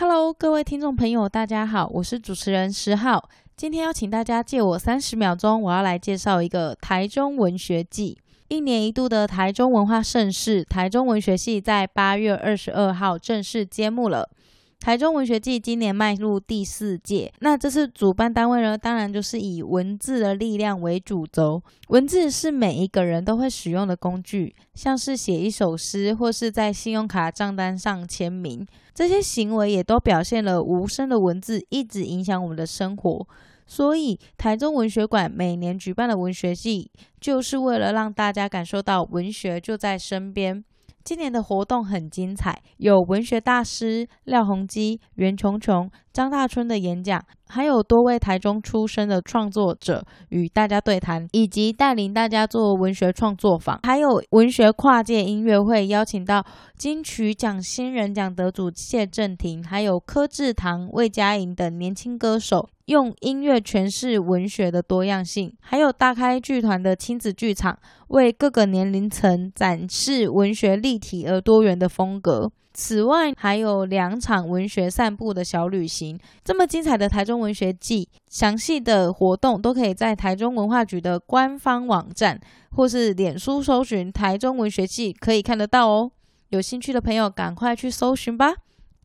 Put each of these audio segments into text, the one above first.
Hello，各位听众朋友，大家好，我是主持人十号。今天邀请大家借我三十秒钟，我要来介绍一个台中文学季。一年一度的台中文化盛事——台中文学季，在八月二十二号正式揭幕了。台中文学季今年迈入第四届，那这次主办单位呢，当然就是以文字的力量为主轴。文字是每一个人都会使用的工具，像是写一首诗，或是在信用卡账单上签名，这些行为也都表现了无声的文字一直影响我们的生活。所以，台中文学馆每年举办的文学季，就是为了让大家感受到文学就在身边。今年的活动很精彩，有文学大师廖鸿基、袁琼琼、张大春的演讲，还有多位台中出身的创作者与大家对谈，以及带领大家做文学创作坊，还有文学跨界音乐会，邀请到金曲奖新人奖得主谢震廷，还有柯智堂、魏佳莹等年轻歌手。用音乐诠释文学的多样性，还有大开剧团的亲子剧场，为各个年龄层展示文学立体而多元的风格。此外，还有两场文学散步的小旅行。这么精彩的台中文学季，详细的活动都可以在台中文化局的官方网站或是脸书搜寻“台中文学季”可以看得到哦。有兴趣的朋友，赶快去搜寻吧。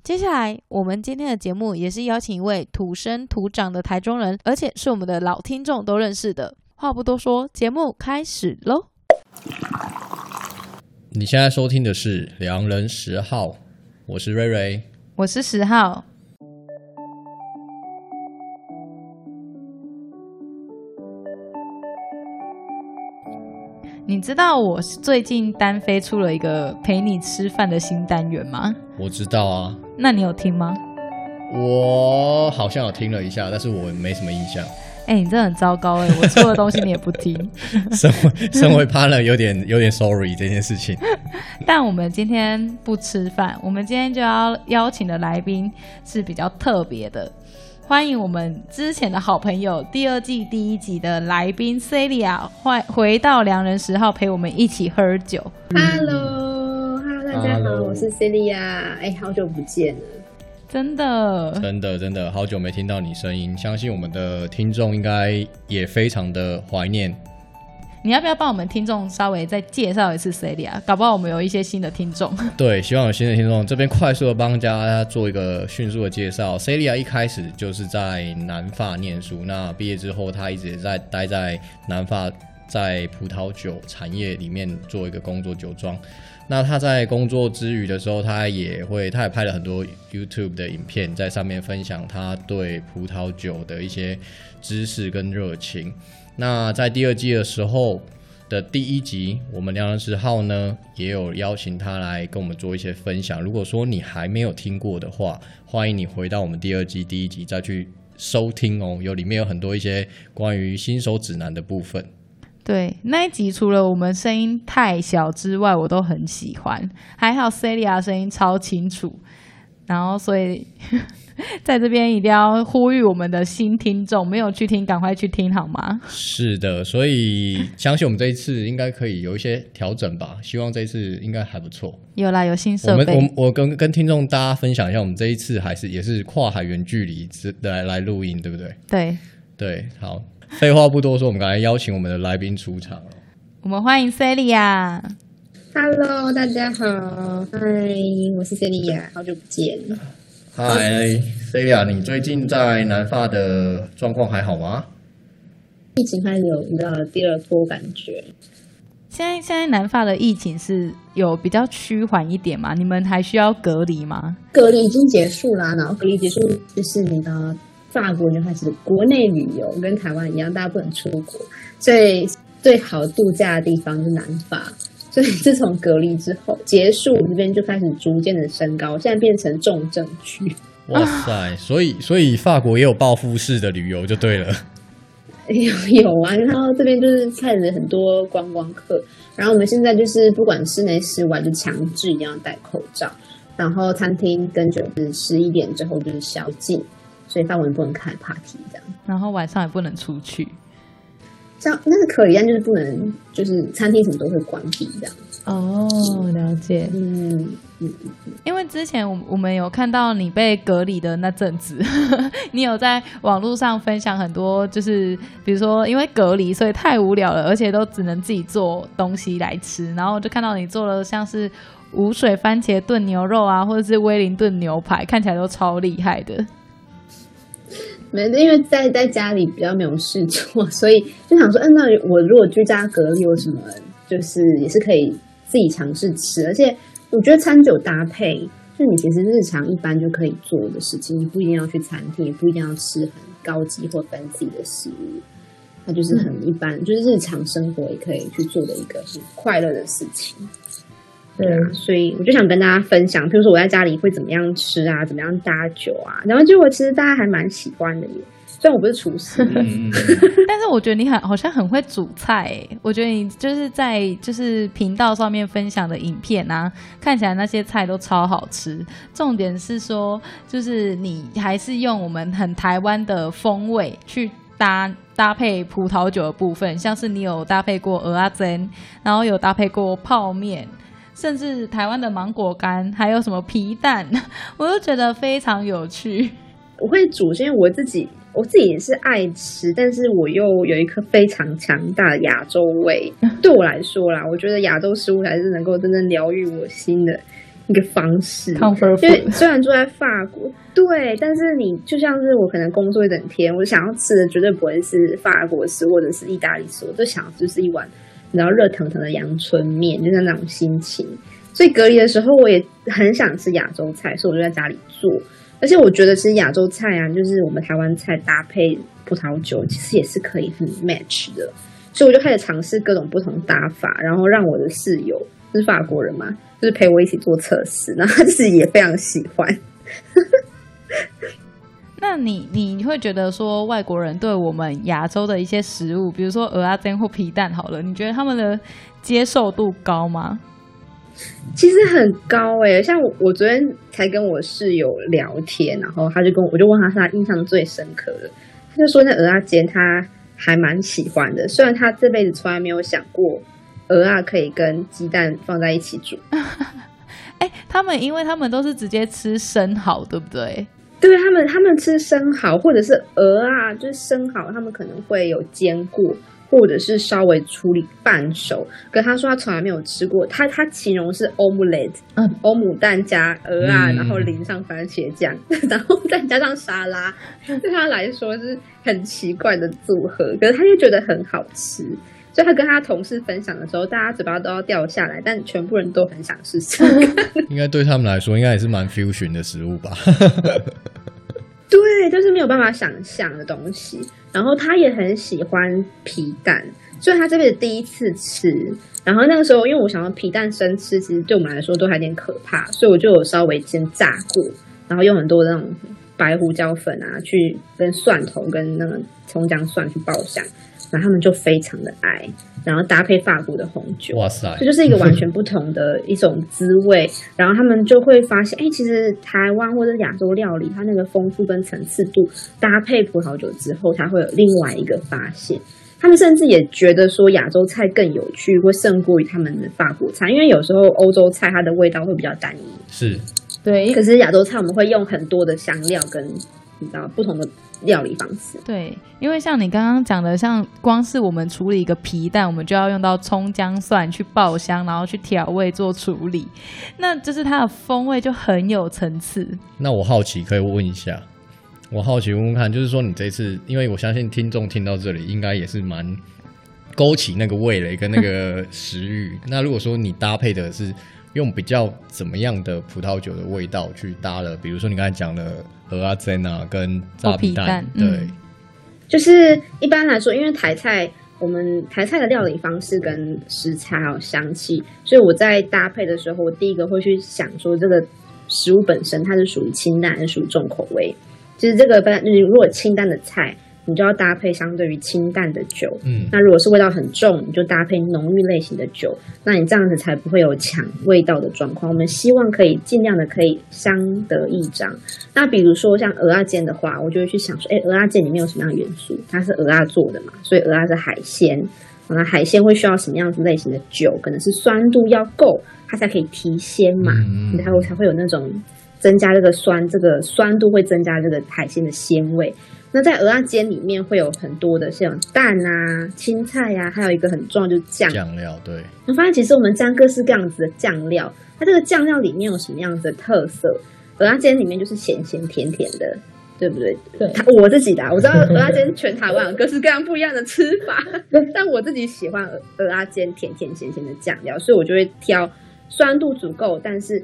接下来，我们今天的节目也是邀请一位土生土长的台中人，而且是我们的老听众都认识的。话不多说，节目开始喽！你现在收听的是《良人十号》，我是瑞瑞，我是十号。你知道我最近单飞出了一个陪你吃饭的新单元吗？我知道啊。那你有听吗？我好像有听了一下，但是我没什么印象。哎、欸，你真的很糟糕哎、欸！我出的东西你也不听。身为身为 partner 有点有点 sorry 这件事情。但我们今天不吃饭，我们今天就要邀请的来宾是比较特别的。欢迎我们之前的好朋友，第二季第一集的来宾 Celia，欢回到良人十号陪我们一起喝酒。Hello，Hello，大家好，Hello. 我是 Celia。哎，好久不见了，真的，真的，真的好久没听到你声音，相信我们的听众应该也非常的怀念。你要不要帮我们听众稍微再介绍一次 Celia？搞不好我们有一些新的听众。对，希望有新的听众。这边快速的帮大家做一个迅速的介绍。Celia 一开始就是在南法念书，那毕业之后，他一直在待在南法，在葡萄酒产业里面做一个工作酒庄。那他在工作之余的时候，他也会，他也拍了很多 YouTube 的影片，在上面分享他对葡萄酒的一些知识跟热情。那在第二季的时候的第一集，我们良人十号呢也有邀请他来跟我们做一些分享。如果说你还没有听过的话，欢迎你回到我们第二季第一集再去收听哦，有里面有很多一些关于新手指南的部分。对，那一集除了我们声音太小之外，我都很喜欢。还好 Celia 声音超清楚，然后所以。在这边一定要呼吁我们的新听众，没有去听，赶快去听好吗？是的，所以相信我们这一次应该可以有一些调整吧。希望这一次应该还不错。有啦，有新设备。我们我我跟跟听众大家分享一下，我们这一次还是也是跨海远距离来来录音，对不对？对对，好，废话不多说，我们赶快邀请我们的来宾出场了。我们欢迎 Celia。Hello，大家好，嗨，我是 Celia，好久不见。嗨，Celia，你最近在南法的状况还好吗？疫情开始有你知道第二波感觉。现在现在南法的疫情是有比较趋缓一点吗？你们还需要隔离吗？隔离已经结束啦，然后隔离结束就是你的法国就开始国内旅游，跟台湾一样，大家不能出国，所以最好度假的地方是南法。所以自从隔离之后结束，这边就开始逐渐的升高，现在变成重症区。哇塞！所以所以法国也有报复式的旅游就对了。有有啊，然后这边就是开始很多观光客，然后我们现在就是不管室内室外就强制一定要戴口罩，然后餐厅跟酒是十一点之后就是宵禁，所以法国人不能开 party 这样，然后晚上也不能出去。像那是可以，但就是不能，就是餐厅什么都会关闭这样。哦，了解。嗯，因为之前我我们有看到你被隔离的那阵子，你有在网络上分享很多，就是比如说因为隔离，所以太无聊了，而且都只能自己做东西来吃，然后就看到你做了像是无水番茄炖牛肉啊，或者是威灵顿牛排，看起来都超厉害的。没，因为在在家里比较没有事做，所以就想说，嗯，那我如果居家隔离有什么，就是也是可以。自己尝试吃，而且我觉得餐酒搭配，就你其实日常一般就可以做的事情，你不一定要去餐厅，也不一定要吃很高级或 fancy 的食物，它就是很一般，嗯、就是日常生活也可以去做的一个很快乐的事情。对啊，所以我就想跟大家分享，比如说我在家里会怎么样吃啊，怎么样搭酒啊，然后结果其实大家还蛮喜欢的耶。虽然我不是厨师，但是我觉得你很好像很会煮菜欸。我觉得你就是在就是频道上面分享的影片啊，看起来那些菜都超好吃。重点是说，就是你还是用我们很台湾的风味去搭搭配葡萄酒的部分，像是你有搭配过蚵仔煎，然后有搭配过泡面，甚至台湾的芒果干，还有什么皮蛋，我都觉得非常有趣。我会煮，是因为我自己。我自己也是爱吃，但是我又有一颗非常强大的亚洲胃。对我来说啦，我觉得亚洲食物才是能够真正疗愈我心的一个方式。因为虽然住在法国，对，但是你就像是我可能工作一整天，我想要吃的绝对不会是法国食或者是意大利食，我就想就是一碗然后热腾腾的阳春面，就是那种心情。所以隔离的时候，我也很想吃亚洲菜，所以我就在家里做。而且我觉得，其实亚洲菜啊，就是我们台湾菜搭配葡萄酒，其实也是可以很 match 的。所以我就开始尝试各种不同搭法，然后让我的室友，是法国人嘛，就是陪我一起做测试，然后他自己也非常喜欢。那你你会觉得说，外国人对我们亚洲的一些食物，比如说鹅啊煎或皮蛋，好了，你觉得他们的接受度高吗？其实很高哎、欸，像我，我昨天才跟我室友聊天，然后他就跟我，我就问他是他印象最深刻的，他就说那鹅啊煎他还蛮喜欢的，虽然他这辈子从来没有想过鹅啊可以跟鸡蛋放在一起煮。哎、欸，他们因为他们都是直接吃生蚝，对不对？对他们，他们吃生蚝或者是鹅啊，就是生蚝，他们可能会有煎过。或者是稍微处理半熟，可他说他从来没有吃过，他他形容是 omelette，嗯，欧姆蛋加鹅啊，然后淋上番茄酱，然后再加上沙拉，对他来说是很奇怪的组合，可是他就觉得很好吃，所以他跟他同事分享的时候，大家嘴巴都要掉下来，但全部人都很想试试。应该对他们来说，应该也是蛮 fusion 的食物吧。对，就是没有办法想象的东西。然后他也很喜欢皮蛋，所以他这辈子第一次吃。然后那个时候，因为我想要皮蛋生吃，其实对我们来说都还有点可怕，所以我就有稍微煎炸过，然后用很多那种白胡椒粉啊，去跟蒜头跟那个葱姜蒜去爆香。然后他们就非常的爱，然后搭配法国的红酒，哇塞，这就是一个完全不同的一种滋味。然后他们就会发现，哎，其实台湾或者亚洲料理，它那个丰富跟层次度，搭配葡萄酒之后，它会有另外一个发现。他们甚至也觉得说，亚洲菜更有趣，会胜过于他们的法国菜，因为有时候欧洲菜它的味道会比较单一，是对。可是亚洲菜我们会用很多的香料跟你知道不同的。料理方式对，因为像你刚刚讲的，像光是我们处理一个皮蛋，我们就要用到葱姜蒜去爆香，然后去调味做处理，那就是它的风味就很有层次。那我好奇，可以问一下，我好奇问问看，就是说你这次，因为我相信听众听到这里，应该也是蛮勾起那个味蕾跟那个食欲。那如果说你搭配的是。用比较怎么样的葡萄酒的味道去搭了？比如说你刚才讲的和阿珍啊，跟炸皮蛋，蛋对、嗯，就是一般来说，因为台菜我们台菜的料理方式跟食材还有香气，所以我在搭配的时候，我第一个会去想说这个食物本身它是属于清淡还是属于重口味。其实这个就是如果清淡的菜。你就要搭配相对于清淡的酒，嗯，那如果是味道很重，你就搭配浓郁类型的酒，那你这样子才不会有抢味道的状况。我们希望可以尽量的可以相得益彰。那比如说像鹅啊煎的话，我就会去想说，哎，鹅啊煎里面有什么样的元素？它是鹅啊做的嘛，所以鹅啊是海鲜。那海鲜会需要什么样子类型的酒？可能是酸度要够，它才可以提鲜嘛，嗯、它会才会有那种增加这个酸，这个酸度会增加这个海鲜的鲜味。那在鹅啊煎里面会有很多的像蛋啊、青菜呀、啊，还有一个很重要就是酱酱料。对，我发现其实我们沾各式各样子的酱料，它这个酱料里面有什么样子的特色？鹅啊煎里面就是咸咸甜甜的。对不对？对，我自己的，我知道鹅啊煎全台湾有各式各样不一样的吃法，但我自己喜欢鹅啊煎甜甜咸咸的酱料，所以我就会挑酸度足够，但是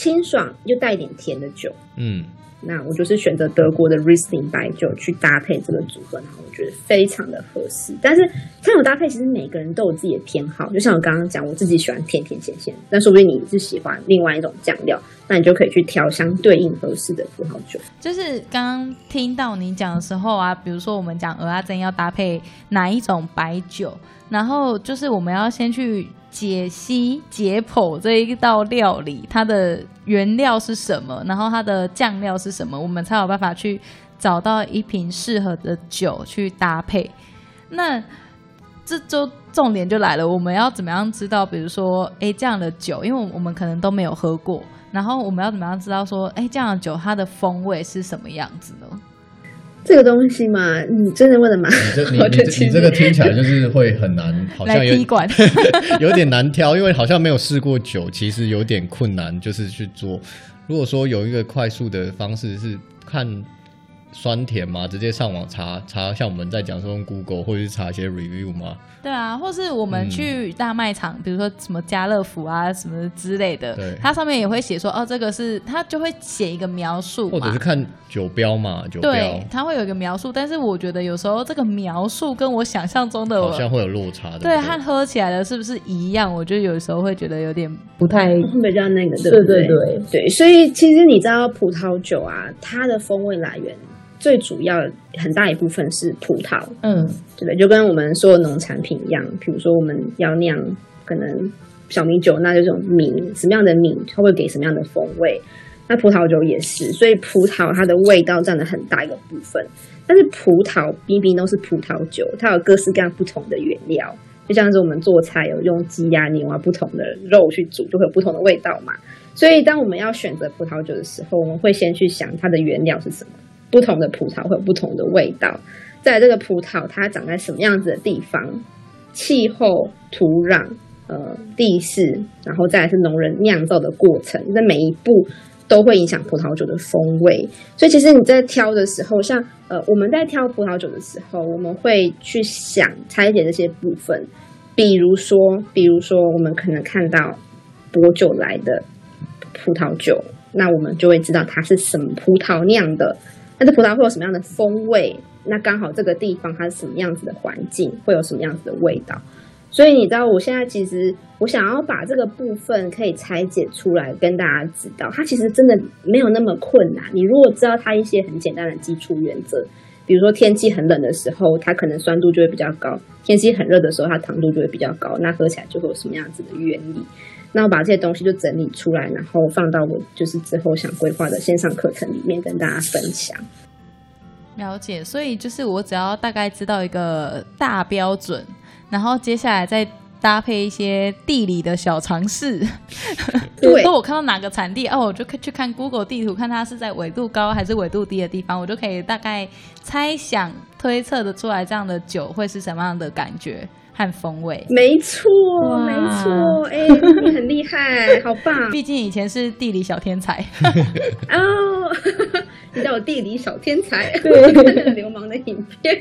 清爽又带一点甜的酒。嗯。那我就是选择德国的 Riesling 白酒去搭配这个组合，然后我觉得非常的合适。但是这种搭配其实每个人都有自己的偏好，就像我刚刚讲，我自己喜欢甜甜咸咸，但说不定你是喜欢另外一种酱料，那你就可以去调相对应合适的葡萄酒。就是刚刚听到你讲的时候啊，比如说我们讲蚵仔煎要搭配哪一种白酒，然后就是我们要先去。解析解剖这一道料理，它的原料是什么，然后它的酱料是什么，我们才有办法去找到一瓶适合的酒去搭配。那这就重点就来了，我们要怎么样知道？比如说，哎，这样的酒，因为我们可能都没有喝过，然后我们要怎么样知道说，哎，这样的酒它的风味是什么样子呢？这个东西嘛，你真的问的蛮好。你这你 你这个听起来就是会很难，好像有 有点难挑，因为好像没有试过酒，其实有点困难，就是去做。如果说有一个快速的方式是看酸甜嘛，直接上网查查，像我们在讲说用 Google 或者是查一些 review 嘛。对啊，或是我们去大卖场，嗯、比如说什么家乐福啊什么之类的，它上面也会写说哦，这个是它就会写一个描述，或者是看酒标嘛，酒标，对，它会有一个描述。但是我觉得有时候这个描述跟我想象中的好像会有落差的，对，它喝起来的是不是一样？我觉得有时候会觉得有点不太 比较那个，对对对对，对。所以其实你知道葡萄酒啊，它的风味来源。最主要很大一部分是葡萄，嗯，对的，就跟我们说的农产品一样，比如说我们要酿可能小米酒，那就这种米，什么样的米它会给什么样的风味，那葡萄酒也是，所以葡萄它的味道占了很大一个部分。但是葡萄明明都是葡萄酒，它有各式各样不同的原料，就像是我们做菜有用鸡呀、牛啊不同的肉去煮，就会有不同的味道嘛。所以当我们要选择葡萄酒的时候，我们会先去想它的原料是什么。不同的葡萄会有不同的味道，在这个葡萄它长在什么样子的地方，气候、土壤、呃地势，然后再来是农人酿造的过程，在每一步都会影响葡萄酒的风味。所以其实你在挑的时候，像呃我们在挑葡萄酒的时候，我们会去想拆解这些部分，比如说，比如说我们可能看到薄酒来的葡萄酒，那我们就会知道它是什么葡萄酿的。那这葡萄会有什么样的风味？那刚好这个地方它是什么样子的环境，会有什么样子的味道？所以你知道，我现在其实我想要把这个部分可以拆解出来，跟大家知道，它其实真的没有那么困难。你如果知道它一些很简单的基础原则，比如说天气很冷的时候，它可能酸度就会比较高；天气很热的时候，它糖度就会比较高。那喝起来就会有什么样子的原理？那我把这些东西就整理出来，然后放到我就是之后想规划的线上课程里面跟大家分享。了解，所以就是我只要大概知道一个大标准，然后接下来再搭配一些地理的小常识。比如说我看到哪个产地哦，我就可以去看 Google 地图，看它是在纬度高还是纬度低的地方，我就可以大概猜想推测的出来这样的酒会是什么样的感觉。看风味，没错，没错，哎、欸，你很厉害，好棒！毕竟以前是地理小天才 哦，你叫我地理小天才，对，流氓的影片，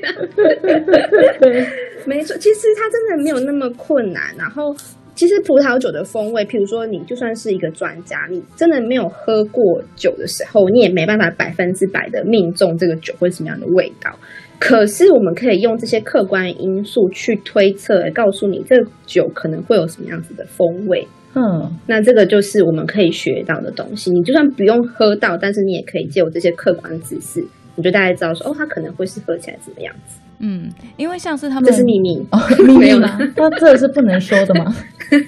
没错，其实它真的没有那么困难。然后，其实葡萄酒的风味，譬如说，你就算是一个专家，你真的没有喝过酒的时候，你也没办法百分之百的命中这个酒会什么样的味道。可是，我们可以用这些客观因素去推测，来告诉你这个酒可能会有什么样子的风味。嗯，那这个就是我们可以学到的东西。你就算不用喝到，但是你也可以借由这些客观知识，你就大概知道说，哦，它可能会是喝起来怎么样子。嗯，因为像是他们这是秘密，哦、秘密吗？那这是不能说的吗？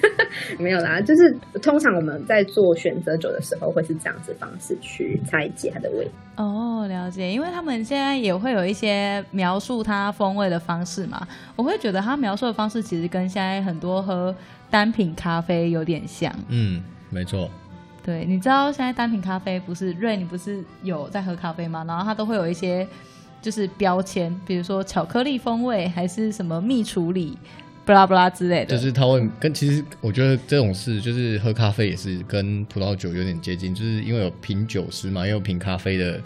没有啦，就是通常我们在做选择酒的时候，会是这样子方式去拆解它的味。哦，了解，因为他们现在也会有一些描述它风味的方式嘛，我会觉得他描述的方式其实跟现在很多喝单品咖啡有点像。嗯，没错。对，你知道现在单品咖啡不是瑞，你不是有在喝咖啡吗？然后它都会有一些就是标签，比如说巧克力风味，还是什么蜜处理，不拉不拉之类的。就是他会跟其实我觉得这种事，就是喝咖啡也是跟葡萄酒有点接近，就是因为有品酒师嘛，也有品咖啡的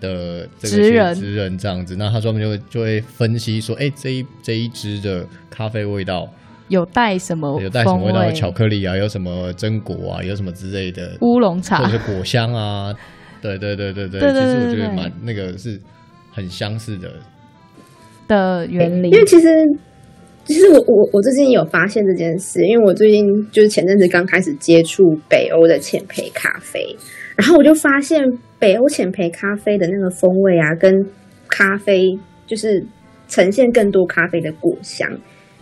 的职人职人这样子，那他专门就会就会分析说，哎，这一这一支的咖啡味道。有带什么？有带什么味道的巧克力啊？有什么榛果啊？有什么之类的乌龙茶，或者是果香啊？对对对对对，对，对，对，对，其实我觉得蛮那个是很相似的的原理。因为其实其实我我我最近有发现这件事，因为我最近就是前阵子刚开始接触北欧的浅焙咖啡，然后我就发现北欧浅焙咖啡的那个风味啊，跟咖啡就是呈现更多咖啡的果香。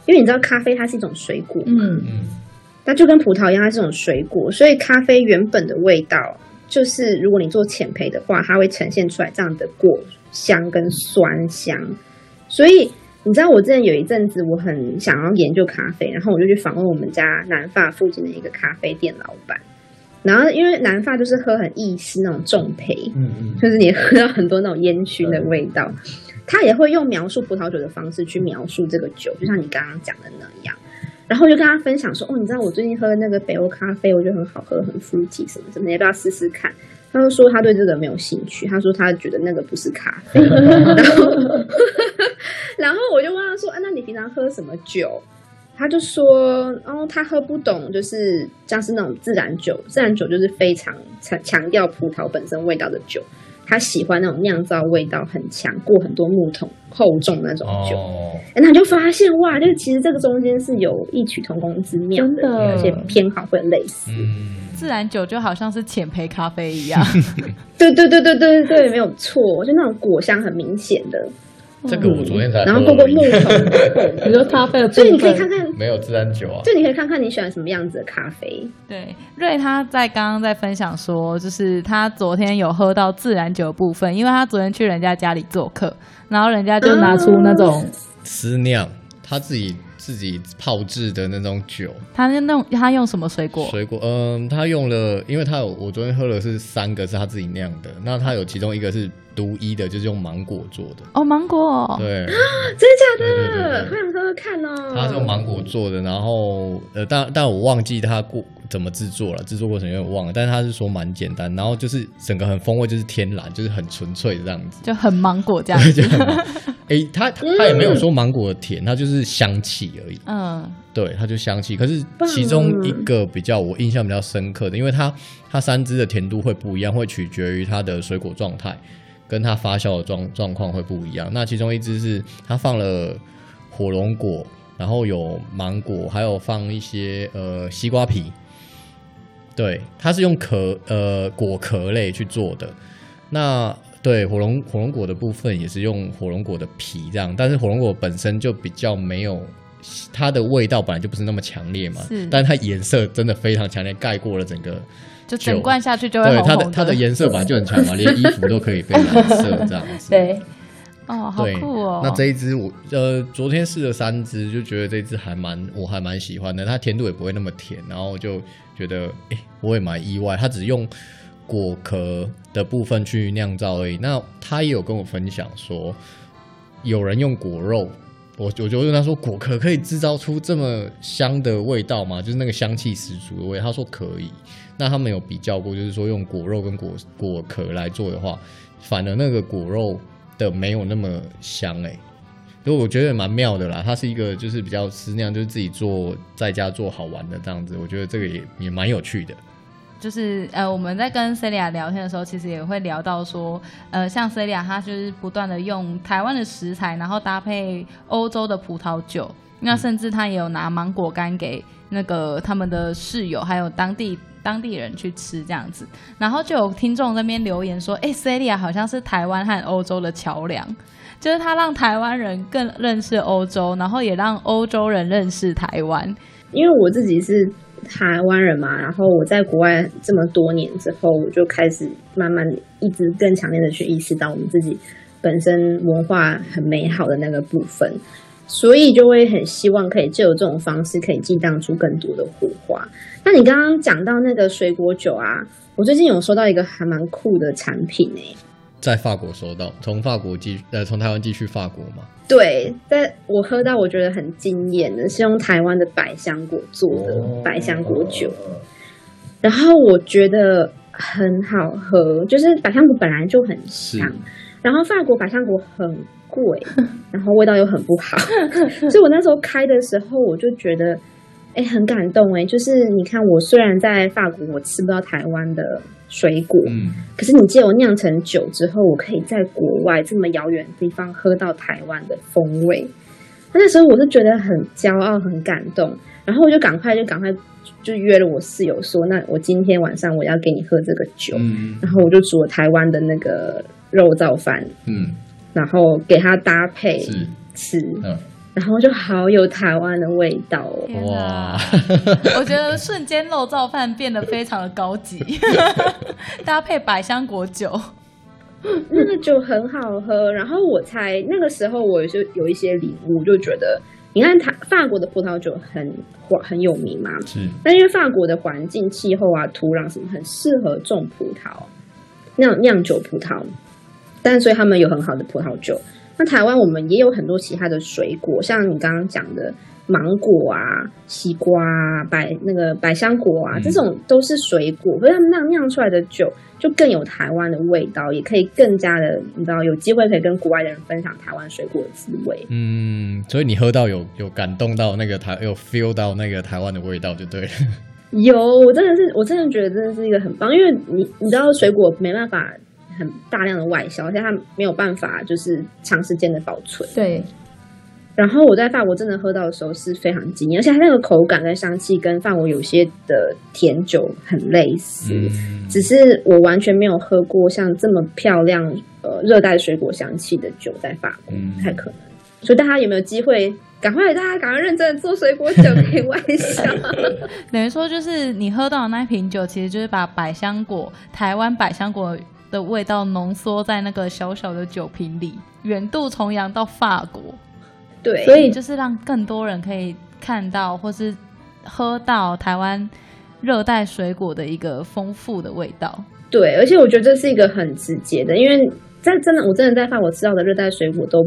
因为你知道咖啡它是一种水果嘛，嗯嗯，那就跟葡萄一样，它是一种水果，所以咖啡原本的味道就是，如果你做浅焙的话，它会呈现出来这样的果香跟酸香。所以你知道，我之前有一阵子我很想要研究咖啡，然后我就去访问我们家南发附近的一个咖啡店老板。然后因为南发就是喝很意式那种重培，嗯嗯，就是你喝到很多那种烟熏的味道。他也会用描述葡萄酒的方式去描述这个酒，就像你刚刚讲的那样。然后就跟他分享说：“哦，你知道我最近喝的那个北欧咖啡，我觉得很好喝，很 fruity 什么什么，你要不要试试看？”他就说他对这个没有兴趣，他说他觉得那个不是咖啡。然后，然后我就问他说：“啊，那你平常喝什么酒？”他就说：“哦，他喝不懂，就是像是那种自然酒，自然酒就是非常强强调葡萄本身味道的酒。”他喜欢那种酿造味道很强、过很多木桶、厚重那种酒，哎、oh.，他就发现哇，这个其实这个中间是有异曲同工之妙的，而且偏好会类似。嗯、自然酒就好像是浅焙咖啡一样，对对对对对对，没有错，就那种果香很明显的。这个我昨天才，然后过过木桶，你 说咖啡的，所以你可以看看，没有自然酒啊，就你可以看看你喜欢什么样子的咖啡。对，瑞他在刚刚在分享说，就是他昨天有喝到自然酒的部分，因为他昨天去人家家里做客，然后人家就拿出那种私酿，他自己。自己泡制的那种酒，他那用他用什么水果？水果，嗯，他用了，因为他有我昨天喝了是三个是他自己酿的，那他有其中一个是独一的，就是用芒果做的。哦，芒果，对，啊，真的假的？好想喝喝看哦。他是用芒果做的，然后呃，但但我忘记他过怎么制作了，制作过程有点忘了，但是他是说蛮简单，然后就是整个很风味就是天然，就是很纯粹的这样子，就很芒果这样子。哎、欸，他他也没有说芒果的甜，它就是香气而已。嗯，对，它就香气。可是其中一个比较我印象比较深刻的，因为它它三支的甜度会不一样，会取决于它的水果状态，跟它发酵的状状况会不一样。那其中一支是它放了火龙果，然后有芒果，还有放一些呃西瓜皮。对，它是用壳呃果壳类去做的。那对，火龙火龙果的部分也是用火龙果的皮这样，但是火龙果本身就比较没有它的味道，本来就不是那么强烈嘛。是，但是它颜色真的非常强烈，盖过了整个，就整罐下去就会红红的。对，它的它的颜色本来就很强嘛，连衣服都可以变蓝色这样子。对，哦，好酷哦。那这一支我呃昨天试了三支，就觉得这支还蛮我还蛮喜欢的，它甜度也不会那么甜，然后就觉得哎我也蛮意外，它只用。果壳的部分去酿造而已。那他也有跟我分享说，有人用果肉，我我就问他说，果壳可以制造出这么香的味道吗？就是那个香气十足的味。他说可以。那他们有比较过，就是说用果肉跟果果壳来做的话，反而那个果肉的没有那么香哎、欸。所以我觉得蛮妙的啦。它是一个就是比较私酿，就是自己做在家做好玩的这样子。我觉得这个也也蛮有趣的。就是呃，我们在跟 Celia 聊天的时候，其实也会聊到说，呃，像 Celia 她就是不断的用台湾的食材，然后搭配欧洲的葡萄酒，那甚至她也有拿芒果干给那个他们的室友，还有当地当地人去吃这样子，然后就有听众那边留言说，哎，Celia 好像是台湾和欧洲的桥梁，就是他让台湾人更认识欧洲，然后也让欧洲人认识台湾。因为我自己是台湾人嘛，然后我在国外这么多年之后，我就开始慢慢一直更强烈的去意识到我们自己本身文化很美好的那个部分，所以就会很希望可以借由这种方式，可以激荡出更多的火花。那你刚刚讲到那个水果酒啊，我最近有收到一个还蛮酷的产品诶、欸。在法国收到，从法国寄呃，从台湾寄去法国嘛？对，在我喝到我觉得很惊艳的是用台湾的百香果做的百香果酒，哦、然后我觉得很好喝，就是百香果本来就很香，然后法国百香果很贵，然后味道又很不好，所以我那时候开的时候我就觉得。哎，很感动哎！就是你看，我虽然在法国，我吃不到台湾的水果，嗯，可是你借我酿成酒之后，我可以在国外这么遥远的地方喝到台湾的风味。那时候我是觉得很骄傲、很感动，然后我就赶快就赶快就约了我室友说：“那我今天晚上我要给你喝这个酒。嗯”然后我就煮了台湾的那个肉燥饭，嗯，然后给他搭配吃。嗯然后就好有台湾的味道哦！哇，我觉得瞬间肉燥饭变得非常的高级，搭配百香果酒，那个酒很好喝。然后我猜那个时候我就有一些领悟，就觉得你看它法国的葡萄酒很很有名嘛，是。但因为法国的环境、气候啊、土壤什么很适合种葡萄，酿酿酒葡萄，但所以他们有很好的葡萄酒。那台湾我们也有很多其他的水果，像你刚刚讲的芒果啊、西瓜啊、百那个百香果啊，这种都是水果，可是他们酿酿出来的酒就更有台湾的味道，也可以更加的，你知道，有机会可以跟国外的人分享台湾水果的滋味。嗯，所以你喝到有有感动到那个台，有 feel 到那个台湾的味道就对了。有，我真的是，我真的觉得真的是一个很棒，因为你你知道水果没办法。很大量的外销，而且它没有办法就是长时间的保存。对。然后我在法国真的喝到的时候是非常惊艳，而且它那个口感跟香气跟法国有些的甜酒很类似，嗯、只是我完全没有喝过像这么漂亮呃热带水果香气的酒在法国，不太可能。所以大家有没有机会？赶快，大家赶快认真的做水果酒给外销。等于说，就是你喝到的那瓶酒，其实就是把百香果台湾百香果。的味道浓缩在那个小小的酒瓶里，远渡重洋到法国，对，所以就是让更多人可以看到或是喝到台湾热带水果的一个丰富的味道。对，而且我觉得这是一个很直接的，因为在真的，我真的在法国吃到的热带水果都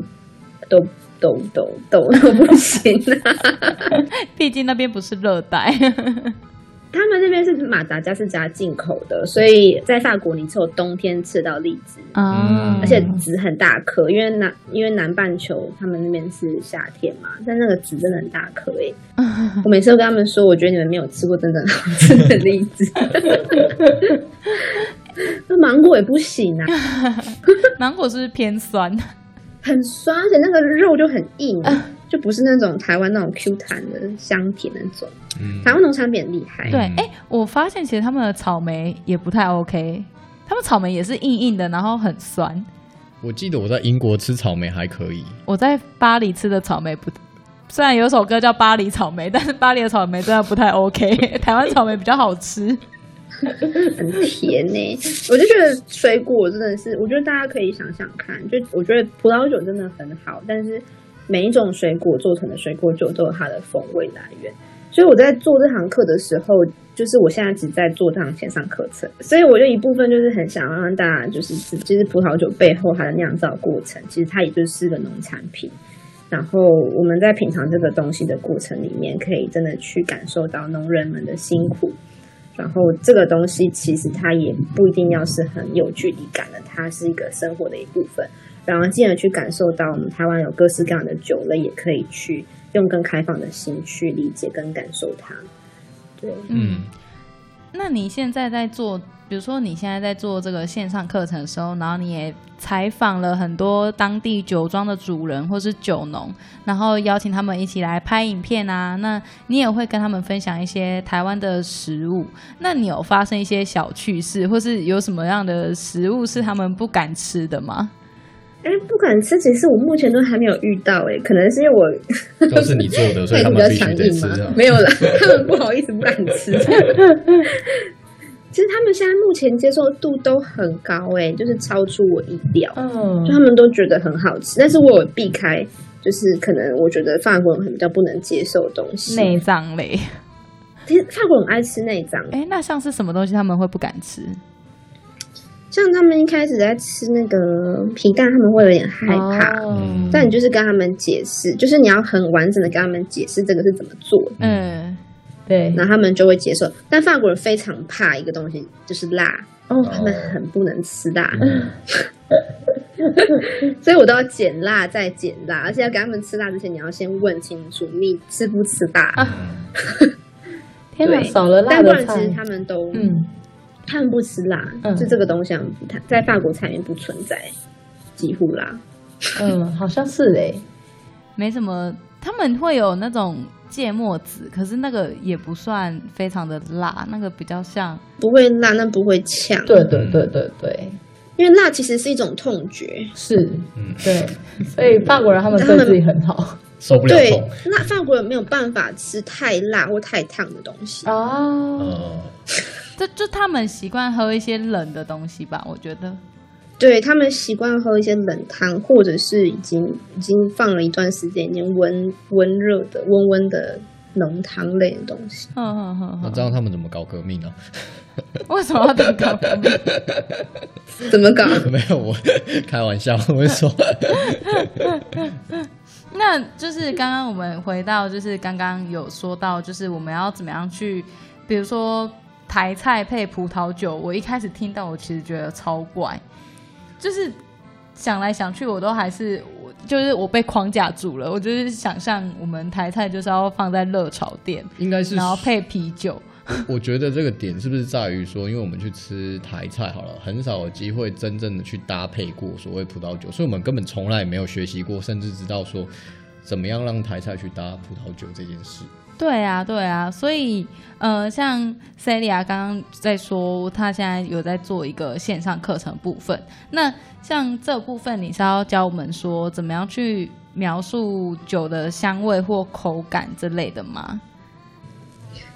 都都都都都不行啊，毕竟那边不是热带。他们那边是马达加斯加进口的，所以在法国你只有冬天吃到荔枝啊，而且籽很大颗，因为南因为南半球他们那边是夏天嘛，但那个籽真的很大颗哎、欸，我每次都跟他们说，我觉得你们没有吃过真正好吃的荔枝，那芒果也不行啊，芒果是不是偏酸？很酸，而且那个肉就很硬。就不是那种台湾那种 Q 弹的香甜那种，嗯、台湾农产品厉害。对，哎、欸，我发现其实他们的草莓也不太 OK，他们草莓也是硬硬的，然后很酸。我记得我在英国吃草莓还可以，我在巴黎吃的草莓不，虽然有首歌叫巴黎草莓，但是巴黎的草莓真的不太 OK，台湾草莓比较好吃，很甜呢、欸。我就觉得水果真的是，我觉得大家可以想想看，就我觉得葡萄酒真的很好，但是。每一种水果做成的水果酒都有它的风味来源，所以我在做这堂课的时候，就是我现在只在做这堂线上课程，所以我就一部分就是很想让大家就是，其实葡萄酒背后它的酿造过程，其实它也就是个农产品。然后我们在品尝这个东西的过程里面，可以真的去感受到农人们的辛苦。然后这个东西其实它也不一定要是很有距离感的，它是一个生活的一部分。然后进而去感受到我们台湾有各式各样的酒类，也可以去用更开放的心去理解跟感受它。对，嗯。那你现在在做，比如说你现在在做这个线上课程的时候，然后你也采访了很多当地酒庄的主人或是酒农，然后邀请他们一起来拍影片啊。那你也会跟他们分享一些台湾的食物。那你有发生一些小趣事，或是有什么样的食物是他们不敢吃的吗？哎，不敢吃，其实我目前都还没有遇到哎，可能是因为我都是你做的，所以他们必须得吃啊。没有了，他们不好意思不敢吃。其实他们现在目前接受度都很高哎，就是超出我意料，嗯，就他们都觉得很好吃，但是我有避开，就是可能我觉得法国人比较不能接受的东西，内脏类。其实法国人爱吃内脏，哎，那像是什么东西他们会不敢吃？像他们一开始在吃那个皮蛋，他们会有点害怕。Oh. 但你就是跟他们解释，就是你要很完整的跟他们解释这个是怎么做。嗯，对，然后他们就会接受。但法国人非常怕一个东西，就是辣。哦，oh. 他们很不能吃辣。所以我都要减辣再减辣，而且要给他们吃辣之前，你要先问清楚你吃不吃辣。天哪，少了辣的菜。但不然其实他们都嗯。他们不吃辣，嗯、就这个东西不太在法国菜里面不存在，几乎辣。嗯，好像是哎，没什么。他们会有那种芥末籽，可是那个也不算非常的辣，那个比较像不会辣，那不会呛。对对对对对，因为辣其实是一种痛觉。是，嗯，对。所以法国人他们对自己很好，受不了痛。对，那法国人没有办法吃太辣或太烫的东西哦。嗯这就他们习惯喝一些冷的东西吧，我觉得。对，他们习惯喝一些冷汤，或者是已经已经放了一段时间，已经温温热的温温的浓汤类的东西。嗯嗯嗯。我知道他们怎么搞革命呢？为什么要搞革命？怎么搞？没有，我开玩笑，我会说。那就是刚刚我们回到，就是刚刚有说到，就是我们要怎么样去，比如说。台菜配葡萄酒，我一开始听到，我其实觉得超怪，就是想来想去，我都还是我就是我被框架住了。我就是想象我们台菜就是要放在热炒店，应该是然后配啤酒。我觉得这个点是不是在于说，因为我们去吃台菜好了，很少有机会真正的去搭配过所谓葡萄酒，所以我们根本从来没有学习过，甚至知道说怎么样让台菜去搭葡萄酒这件事。对啊，对啊，所以呃，像 Celia 刚刚在说，他现在有在做一个线上课程部分。那像这部分，你是要教我们说怎么样去描述酒的香味或口感之类的吗？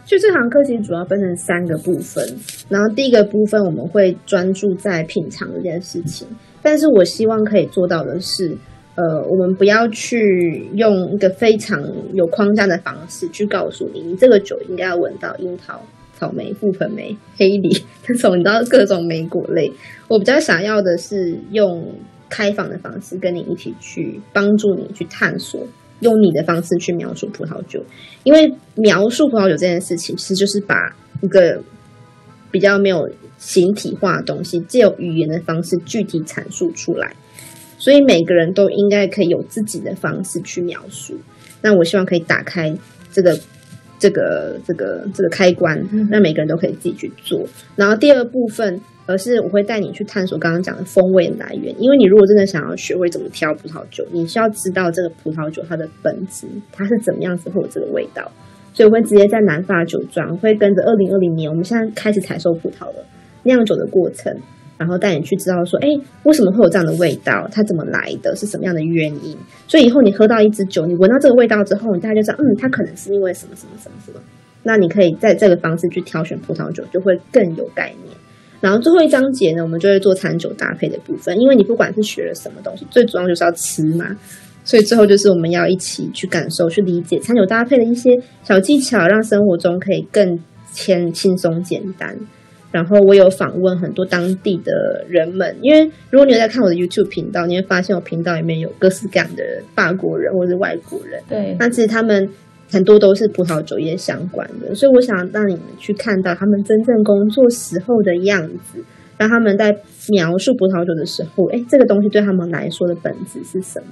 就这堂课其实主要分成三个部分，然后第一个部分我们会专注在品尝这件事情，但是我希望可以做到的是。呃，我们不要去用一个非常有框架的方式去告诉你，你这个酒应该要闻到樱桃、草莓、覆盆莓、黑梨这种，你知道各种莓果类。我比较想要的是用开放的方式跟你一起去帮助你去探索，用你的方式去描述葡萄酒。因为描述葡萄酒这件事情，其实就是把一个比较没有形体化的东西，借由语言的方式具体阐述出来。所以每个人都应该可以有自己的方式去描述。那我希望可以打开这个、这个、这个、这个开关，让每个人都可以自己去做。然后第二部分，而是我会带你去探索刚刚讲的风味来源。因为你如果真的想要学会怎么挑葡萄酒，你需要知道这个葡萄酒它的本质，它是怎么样子会有这个味道。所以我会直接在南法酒庄，我会跟着二零二零年，我们现在开始采收葡萄了，酿酒的过程。然后带你去知道说，哎，为什么会有这样的味道？它怎么来的？是什么样的原因？所以以后你喝到一支酒，你闻到这个味道之后，你大概就知道，嗯，它可能是因为什么什么什么什么。那你可以在这个方式去挑选葡萄酒，就会更有概念。然后最后一章节呢，我们就会做餐酒搭配的部分，因为你不管是学了什么东西，最主要就是要吃嘛。所以最后就是我们要一起去感受、去理解餐酒搭配的一些小技巧，让生活中可以更轻轻松简单。然后我有访问很多当地的人们，因为如果你有在看我的 YouTube 频道，你会发现我频道里面有各式各样的法国人或者是外国人。对，那其实他们很多都是葡萄酒业相关的，所以我想让你们去看到他们真正工作时候的样子，让他们在描述葡萄酒的时候，哎，这个东西对他们来说的本质是什么？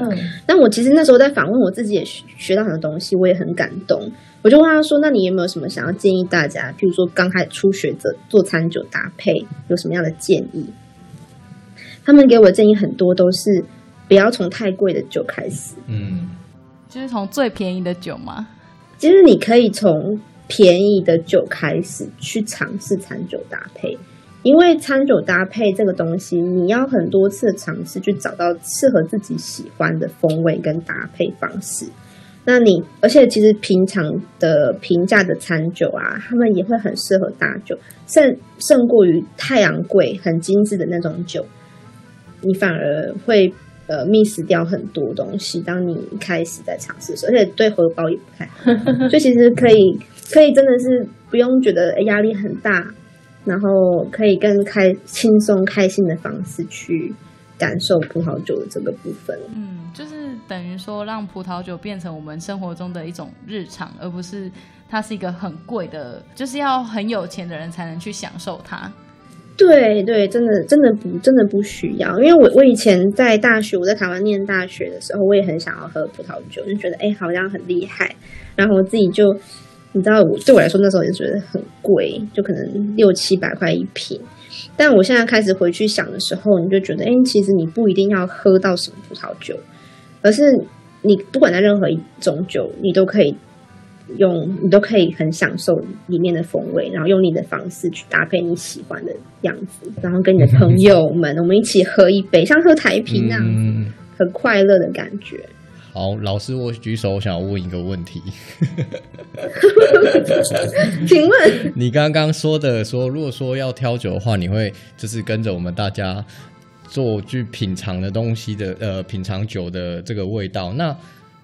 嗯，那我其实那时候在访问我自己，也学学到很多东西，我也很感动。我就问他说：“那你有没有什么想要建议大家？譬如说刚开始初学者做餐酒搭配，有什么样的建议？”他们给我的建议很多都是不要从太贵的酒开始，嗯，就是从最便宜的酒吗？其实你可以从便宜的酒开始去尝试餐酒搭配，因为餐酒搭配这个东西，你要很多次尝试去找到适合自己喜欢的风味跟搭配方式。那你，而且其实平常的平价的餐酒啊，他们也会很适合大酒，胜胜过于太阳贵、很精致的那种酒，你反而会。呃，miss 掉很多东西。当你一开始在尝试的时候，而且对荷包也不太好，所以其实可以，可以真的是不用觉得压力很大，然后可以更开轻松、开心的方式去感受葡萄酒的这个部分。嗯，就是等于说让葡萄酒变成我们生活中的一种日常，而不是它是一个很贵的，就是要很有钱的人才能去享受它。对对，真的真的不真的不需要，因为我我以前在大学，我在台湾念大学的时候，我也很想要喝葡萄酒，就觉得哎好像很厉害，然后我自己就你知道我对我来说那时候也觉得很贵，就可能六七百块一瓶，但我现在开始回去想的时候，你就觉得哎其实你不一定要喝到什么葡萄酒，而是你不管在任何一种酒，你都可以。用你都可以很享受里面的风味，然后用你的方式去搭配你喜欢的样子，然后跟你的朋友们我们一起喝一杯，像喝台啤那样，嗯、很快乐的感觉。好，老师，我举手，我想要问一个问题，请问你刚刚说的说，如果说要挑酒的话，你会就是跟着我们大家做去品尝的东西的呃品尝酒的这个味道，那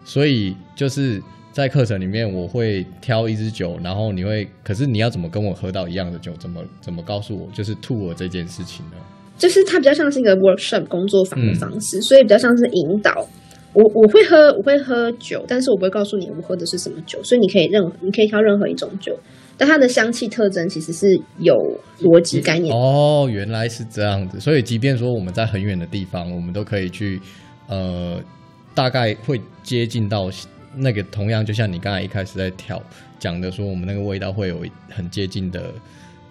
所以就是。在课程里面，我会挑一支酒，然后你会，可是你要怎么跟我喝到一样的酒？怎么怎么告诉我？就是 tour 这件事情呢？就是它比较像是一个 workshop 工作坊的方式，嗯、所以比较像是引导。我我会喝我会喝酒，但是我不会告诉你我喝的是什么酒，所以你可以任你可以挑任何一种酒，但它的香气特征其实是有逻辑概念。哦，原来是这样子，所以即便说我们在很远的地方，我们都可以去呃，大概会接近到。那个同样就像你刚才一开始在挑讲的说，我们那个味道会有很接近的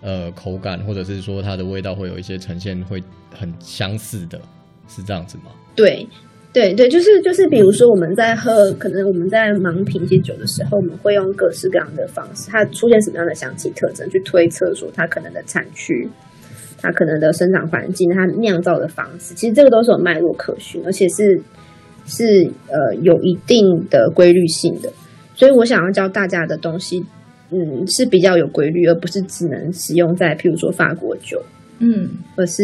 呃口感，或者是说它的味道会有一些呈现会很相似的，是这样子吗？对，对对，就是就是，比如说我们在喝，可能我们在盲品一些酒的时候，我们会用各式各样的方式，它出现什么样的香气特征，去推测说它可能的产区，它可能的生长环境，它酿造的方式，其实这个都是有脉络可循，而且是。是呃有一定的规律性的，所以我想要教大家的东西，嗯，是比较有规律，而不是只能使用在譬如说法国酒，嗯，而是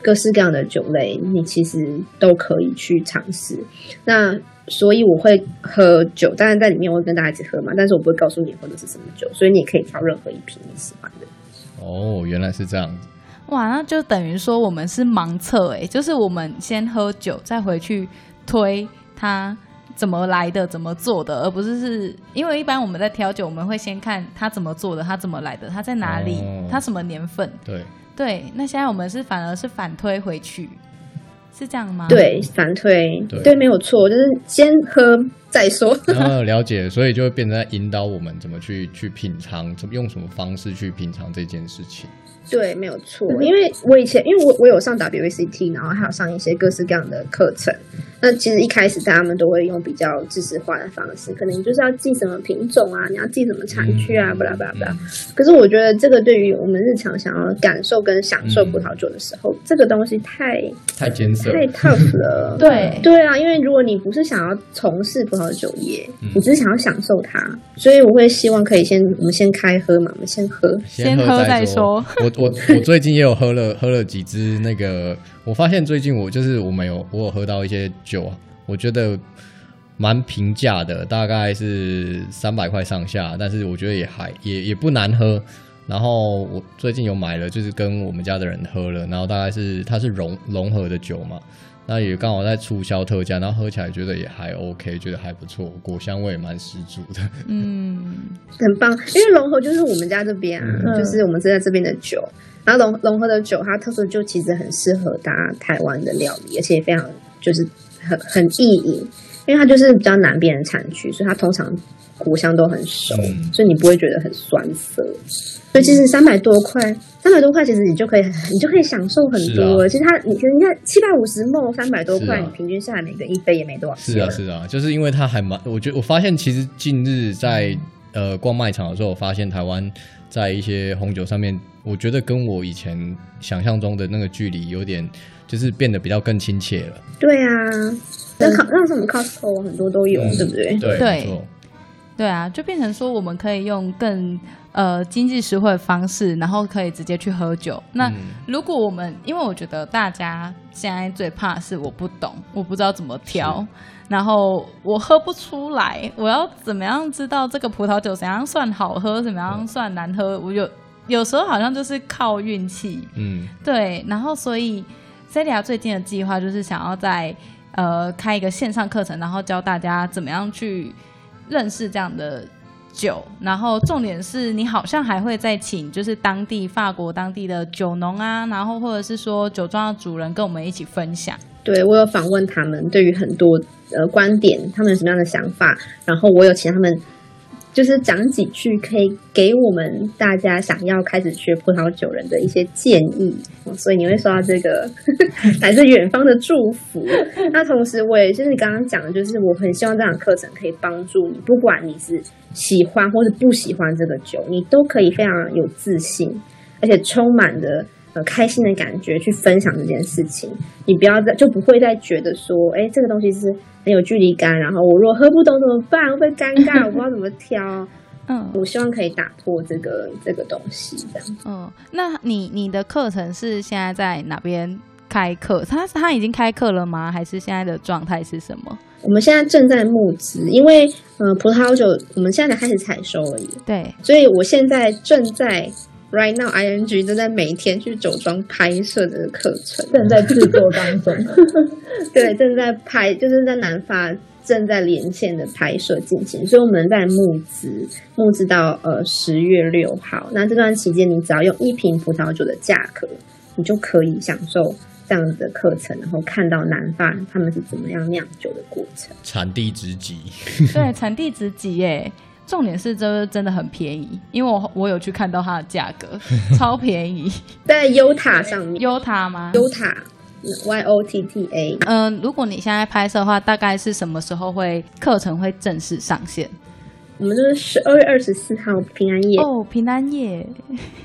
各式各样的酒类，你其实都可以去尝试。那所以我会喝酒，当然在里面我会跟大家一起喝嘛，但是我不会告诉你喝的是什么酒，所以你也可以挑任何一瓶你喜欢的。哦，原来是这样子。哇，那就等于说我们是盲测哎，就是我们先喝酒，再回去。推它怎么来的，怎么做的，而不是是因为一般我们在挑酒，我们会先看它怎么做的，它怎么来的，它在哪里，哦、它什么年份。对对，那现在我们是反而是反推回去，是这样吗？对，反推，对，对，没有错，就是先喝再说。然后了解，所以就会变成在引导我们怎么去去品尝，怎么用什么方式去品尝这件事情。对，没有错，因为我以前因为我我有上 WACT，然后还有上一些各式各样的课程。那其实一开始，大家们都会用比较知识化的方式，可能就是要记什么品种啊，你要记什么产区啊，巴拉巴拉巴拉。可是我觉得这个对于我们日常想要感受跟享受葡萄酒的时候，嗯、这个东西太太艰涩、太 tough 了。对。对。啊，因为如果你不是想要从事葡萄酒业，嗯、你只是想要享受它，所以我会希望可以先我们先开喝嘛，我们先喝，先喝再说。我我我最近也有喝了喝了几支那个。我发现最近我就是我没有我有喝到一些酒啊，我觉得蛮平价的，大概是三百块上下，但是我觉得也还也也不难喝。然后我最近有买了，就是跟我们家的人喝了，然后大概是它是融融合的酒嘛，那也刚好在促销特价，然后喝起来觉得也还 OK，觉得还不错，果香味也蛮十足的。嗯，很棒，因为龙合就是我们家这边啊，嗯、就是我们正在这边的酒。然后融融合的酒，它特色就其实很适合搭台湾的料理，而且非常就是很很易饮，因为它就是比较南边的产区，所以它通常果香都很熟，嗯、所以你不会觉得很酸涩。所以其实三百多块，三百多块其实你就可以你就可以享受很多。啊、其实它你你看七百五十 ml 三百多块，啊、你平均下来每个一杯也没多少钱。是啊是啊，就是因为它还蛮，我觉得我发现其实近日在呃逛卖场的时候，我发现台湾在一些红酒上面。我觉得跟我以前想象中的那个距离有点，就是变得比较更亲切了。对啊，那靠那什么 Costco 很多都有，嗯、对不对？对对对啊，就变成说我们可以用更呃经济实惠的方式，然后可以直接去喝酒。那如果我们，因为我觉得大家现在最怕的是我不懂，我不知道怎么挑。然后我喝不出来，我要怎么样知道这个葡萄酒怎样算好喝，怎么样算难喝？我有有时候好像就是靠运气，嗯，对。然后所以 Celia 最近的计划就是想要在呃开一个线上课程，然后教大家怎么样去认识这样的酒。然后重点是你好像还会再请就是当地法国当地的酒农啊，然后或者是说酒庄的主人跟我们一起分享。对，我有访问他们，对于很多呃观点，他们有什么样的想法？然后我有请他们，就是讲几句，可以给我们大家想要开始学葡萄酒人的一些建议。所以你会收到这个 来自远方的祝福。那同时，我也就是你刚刚讲的，就是我很希望这堂课程可以帮助你，不管你是喜欢或是不喜欢这个酒，你都可以非常有自信，而且充满的。呃，开心的感觉去分享这件事情，你不要再就不会再觉得说，哎，这个东西是很有距离感，然后我如果喝不懂怎么办？会不会尴尬？我不知道怎么挑。嗯，我希望可以打破这个这个东西，这样。嗯，那你你的课程是现在在哪边开课？他他已经开课了吗？还是现在的状态是什么？我们现在正在募资，因为呃，葡萄酒我们现在才开始采收而已。对，所以我现在正在。Right now, ing 正在每天去酒庄拍摄这个课程，正在制作当中。对，正在拍，就是在南法正在连线的拍摄进行，所以我们在募资，募资到呃十月六号。那这段期间，你只要用一瓶葡萄酒的价格，你就可以享受这样子的课程，然后看到南法他们是怎么样酿酒的过程。产地直击，对，产地直击耶。重点是这真的很便宜，因为我我有去看到它的价格，超便宜，在优塔上面。优塔吗？优塔，Y O T T A。嗯、呃，如果你现在拍摄的话，大概是什么时候会课程会正式上线？我们就是十二月二十四号平安夜哦，平安夜，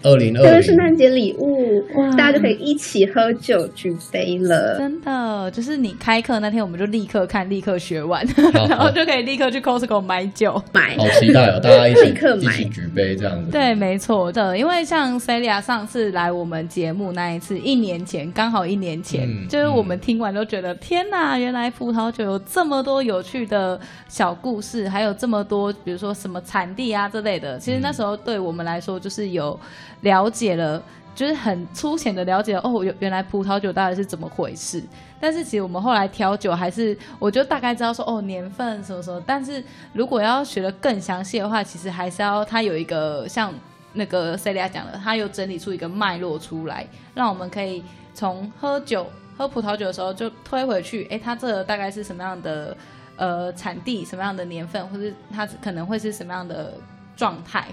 二零二，这个圣诞节礼物，哇，大家就可以一起喝酒举杯了。真的，就是你开课那天，我们就立刻看，立刻学完，然后就可以立刻去 Costco 买酒买。好期待哦，大家一起 立刻买一起举杯这样子。对，没错的，因为像 Celia 上次来我们节目那一次，一年前刚好一年前，嗯、就是我们听完都觉得、嗯、天哪，原来葡萄酒有这么多有趣的小故事，还有这么多，比如说。说什么产地啊之类的，其实那时候对我们来说就是有了解了，就是很粗浅的了解了哦，原原来葡萄酒到底是怎么回事。但是其实我们后来调酒还是，我就大概知道说哦，年份什么什么。但是如果要学得更详细的话，其实还是要它有一个像那个 Celia 讲的，它有整理出一个脉络出来，让我们可以从喝酒喝葡萄酒的时候就推回去，哎，它这个大概是什么样的？呃，产地什么样的年份，或是它可能会是什么样的状态？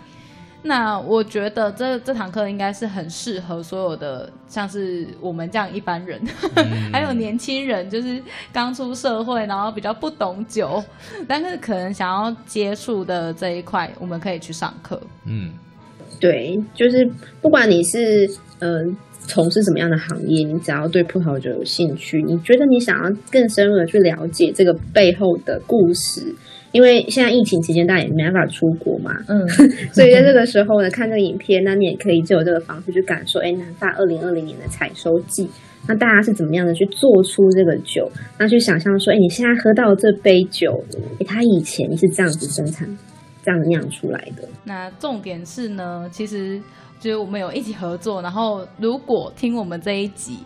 那我觉得这这堂课应该是很适合所有的，像是我们这样一般人，嗯、还有年轻人，就是刚出社会，然后比较不懂酒，但是可能想要接触的这一块，我们可以去上课。嗯，对，就是不管你是嗯。呃从事什么样的行业？你只要对葡萄酒有兴趣，你觉得你想要更深入的去了解这个背后的故事，因为现在疫情期间大家也没办法出国嘛，嗯，所以在这个时候呢，看这个影片，那你也可以借由这个方式去感受，哎，南法二零二零年的采收季，那大家是怎么样的去做出这个酒？那去想象说，哎，你现在喝到这杯酒，哎，它以前是这样子生产、这样酿出来的。那重点是呢，其实。就是我们有一起合作，然后如果听我们这一集，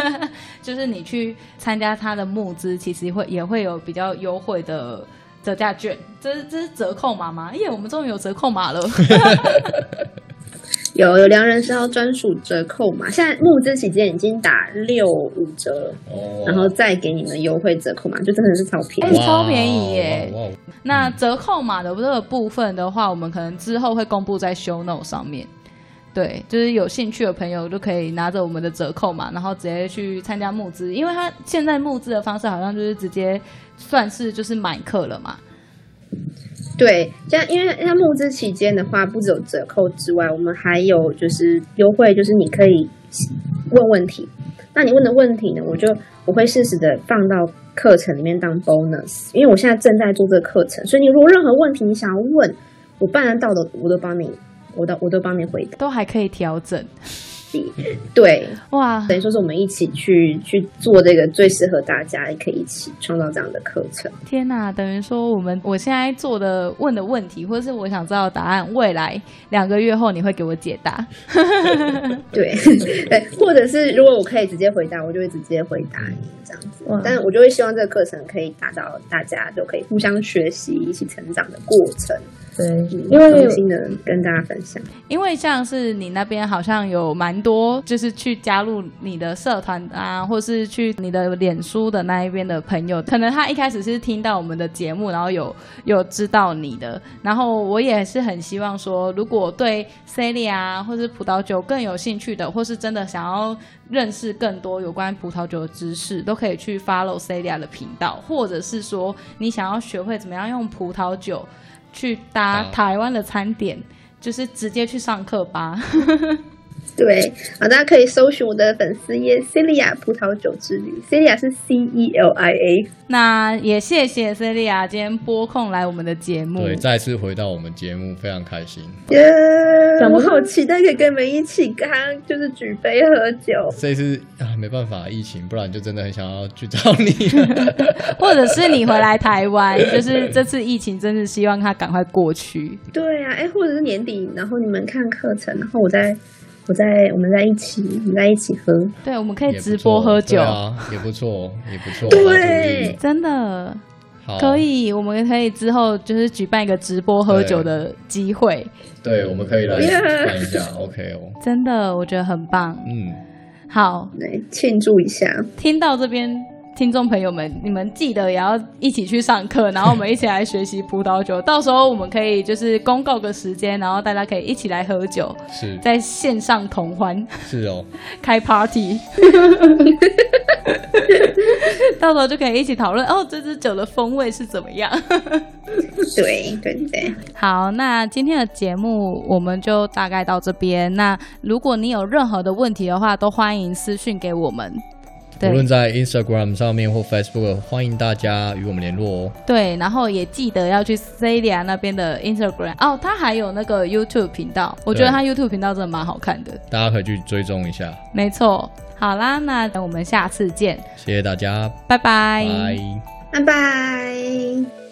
就是你去参加他的募资，其实会也会有比较优惠的折价券，这是这是折扣码吗？耶，我们终于有折扣码了，有有良人是要专属折扣码，现在募资期间已经打六五折，哦，然后再给你们优惠折扣码，就真的是超便宜，超便宜耶！那折扣码的这个部分的话，我们可能之后会公布在 show note 上面。对，就是有兴趣的朋友都可以拿着我们的折扣嘛，然后直接去参加募资，因为他现在募资的方式好像就是直接算是就是买课了嘛。对，这样因为像募资期间的话，不只有折扣之外，我们还有就是优惠，就是你可以问问题。那你问的问题呢，我就我会适时的放到课程里面当 bonus，因为我现在正在做这个课程，所以你如果任何问题你想要问，我办得到的我都帮你，我都我都帮你回答，都还可以调整。对，哇，等于说是我们一起去去做这个最适合大家，也可以一起创造这样的课程。天哪，等于说我们我现在做的问的问题，或者是我想知道答案，未来两个月后你会给我解答。对对，或者是如果我可以直接回答，我就会直接回答你这样子。哇但是我就会希望这个课程可以达到大家就可以互相学习、一起成长的过程。对，因为衷心的跟大家分享，因为像是你那边好像有蛮多，就是去加入你的社团啊，或是去你的脸书的那一边的朋友，可能他一开始是听到我们的节目，然后有有知道你的，然后我也是很希望说，如果对 Celia 或是葡萄酒更有兴趣的，或是真的想要认识更多有关葡萄酒的知识，都可以去 follow Celia 的频道，或者是说你想要学会怎么样用葡萄酒。去搭台湾的餐点，啊、就是直接去上课吧。对，好，大家可以搜寻我的粉丝页 Celia 葡萄酒之旅，Celia 是 C E L I A。那也谢谢 Celia 今天拨空来我们的节目，对，再次回到我们节目，非常开心。耶，Yeah, 我好期待可以跟你们一起刚就是举杯喝酒。这一次啊，没办法，疫情，不然就真的很想要去找你，或者是你回来台湾，就是这次疫情，真的希望它赶快过去。对啊，哎，或者是年底，然后你们看课程，然后我再。我在，我们在一起，我们在一起喝。对，我们可以直播喝酒，啊，也不错，也不错。对，真的好可以，我们可以之后就是举办一个直播喝酒的机会。对，对，我们可以来看一下 Yeah，OK 哦。真的，我觉得很棒。嗯，好，来庆祝一下。听到这边。听众朋友们，你们记得也要一起去上课，然后我们一起来学习葡萄酒。到时候我们可以就是公告个时间，然后大家可以一起来喝酒，是在线上同欢。是哦，开 party，到时候就可以一起讨论哦，这支酒的风味是怎么样？对对对。好，那今天的节目我们就大概到这边。那如果你有任何的问题的话，都欢迎私讯给我们。无论在 Instagram 上面或 Facebook，欢迎大家与我们联络哦。对，然后也记得要去 Celia 那边的 Instagram 哦，他还有那个 YouTube 频道，我觉得他 YouTube 频道真的蛮好看的，大家可以去追踪一下。没错，好啦，那我们下次见，谢谢大家，拜拜，拜拜。拜拜。